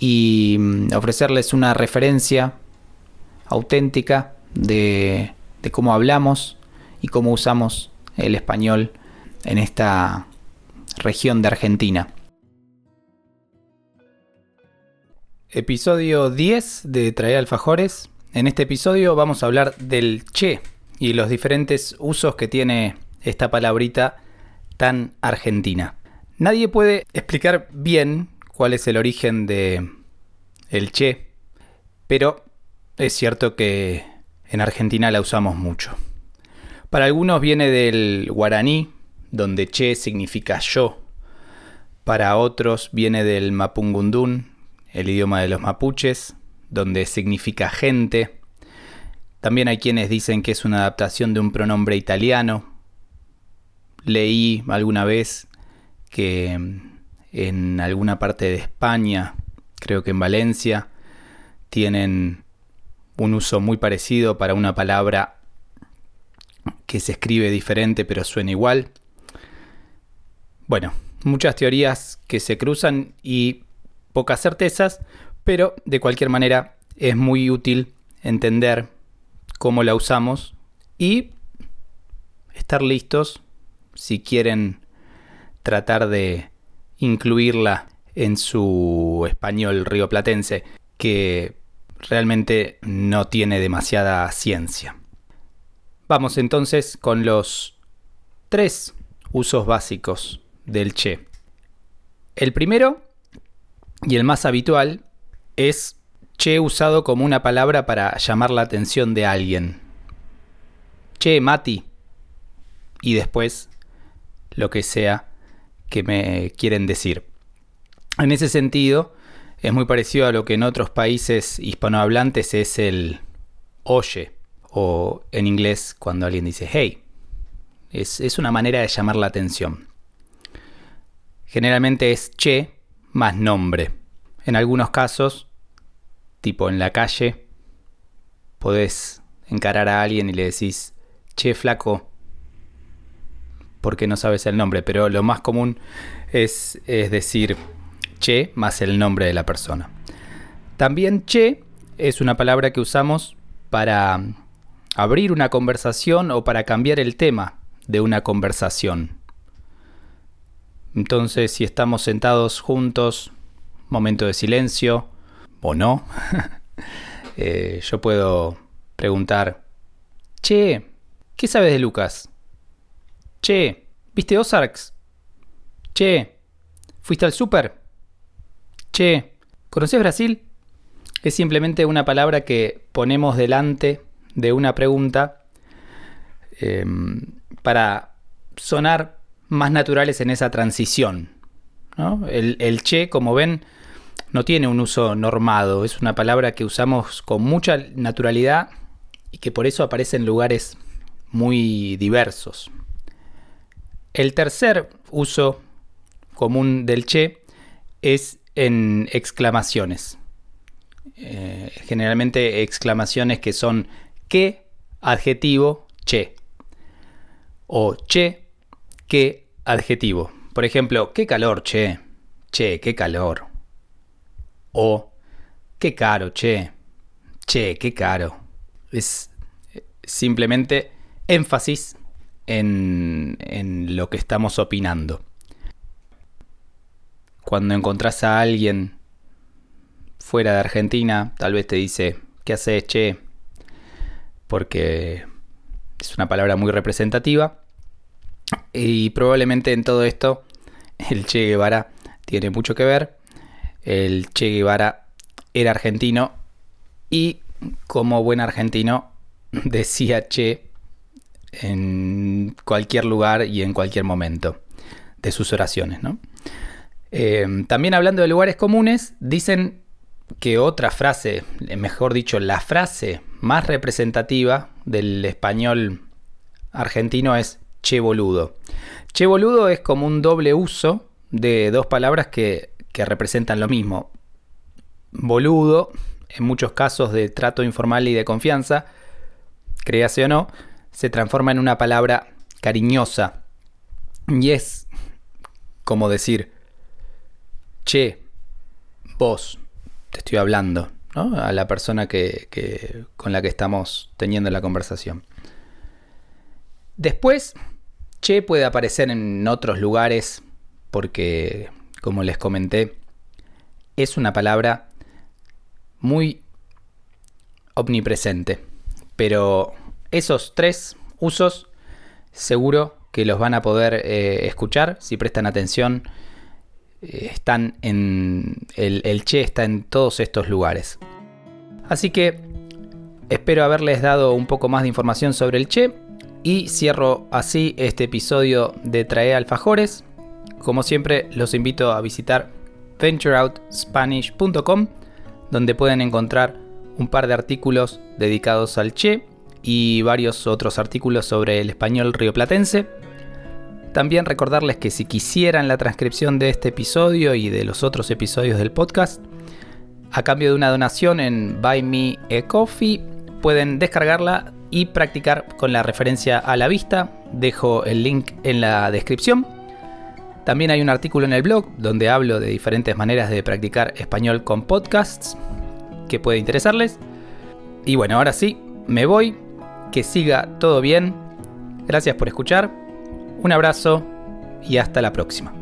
y mm, ofrecerles una referencia auténtica de, cómo hablamos y cómo usamos el español en esta región de Argentina. Episodio 10 de Traer Alfajores. En este episodio vamos a hablar del che y los diferentes usos que tiene esta palabrita tan argentina. Nadie puede explicar bien cuál es el origen de el che, pero es cierto que en Argentina la usamos mucho. Para algunos viene del guaraní, donde che significa yo. Para otros viene del mapungundún, el idioma de los mapuches, donde significa gente. También hay quienes dicen que es una adaptación de un pronombre italiano. Leí alguna vez que en alguna parte de España creo que en Valencia tienen un uso muy parecido para una palabra que se escribe diferente pero suena igual. Bueno, muchas teorías que se cruzan y pocas certezas, pero de cualquier manera es muy útil entender cómo la usamos y estar listos si quieren tratar de incluirla en su español rioplatense, que realmente no tiene demasiada ciencia. Vamos entonces con los tres usos básicos del che. El primero y el más habitual es che usado como una palabra para llamar la atención de alguien. Che, Mati. Y después lo que sea que me quieren decir. En ese sentido, es muy parecido a lo que en otros países hispanohablantes es el oye, o en inglés cuando alguien dice hey. Es, es una manera de llamar la atención. Generalmente es che más nombre. En algunos casos, tipo en la calle, podés encarar a alguien y le decís, che flaco, porque no sabes el nombre, pero lo más común es, decir, che más el nombre de la persona. También che es una palabra que usamos para abrir una conversación o para cambiar el tema de una conversación. Entonces, si estamos sentados juntos, momento de silencio o no, eh, yo puedo preguntar, che, ¿qué sabes de Lucas? Che, ¿viste Ozarks? Che, ¿fuiste al súper? Che, ¿conoces Brasil? Es simplemente una palabra que ponemos delante de una pregunta em, para sonar más naturales en esa transición. El, el, che, como ven, no tiene un uso normado, es una palabra que usamos con mucha naturalidad y que por eso aparece en lugares muy diversos. El tercer uso común del che es en exclamaciones. Eh, generalmente exclamaciones que son qué, adjetivo, che. O che, qué, adjetivo. Por ejemplo, qué calor, che. Che, qué calor. O qué caro, che. Che, qué caro. Es eh, simplemente énfasis en, lo que estamos opinando cuando encontrás a alguien fuera de Argentina, tal vez te dice, ¿qué haces, che? Porque es una palabra muy representativa. Y probablemente en todo esto el Che Guevara tiene mucho que ver. El Che Guevara era argentino y como buen argentino decía Che en cualquier lugar y en cualquier momento de sus oraciones, ¿no? Eh, también hablando de lugares comunes, dicen que otra frase, mejor dicho, la frase más representativa del español argentino es che boludo. Che boludo es como un doble uso de dos palabras que, que representan lo mismo. Boludo, en muchos casos de trato informal y de confianza, créase o no, se transforma en una palabra cariñosa. Y es como decir, che, vos, te estoy hablando. A la persona que, con la que estamos teniendo la conversación. Después, che puede aparecer en otros lugares porque, como les comenté, es una palabra muy omnipresente. Pero esos tres usos seguro que los van a poder eh, escuchar si prestan atención están en. El, Che está en todos estos lugares. Así que espero haberles dado un poco más de información sobre el Che. Y cierro así este episodio de Trae Alfajores. Como siempre, los invito a visitar ventureoutspanish.com, donde pueden encontrar un par de artículos dedicados al Che y varios otros artículos sobre el español rioplatense. También recordarles que si quisieran la transcripción de este episodio y de los otros episodios del podcast, a cambio de una donación en Buy Me a Coffee, pueden descargarla y practicar con la referencia a la vista. Dejo el link en la descripción. También hay un artículo en el blog donde hablo de diferentes maneras de practicar español con podcasts que puede interesarles. Y bueno, ahora sí, me voy. Que siga todo bien. Gracias por escuchar un abrazo y hasta la próxima.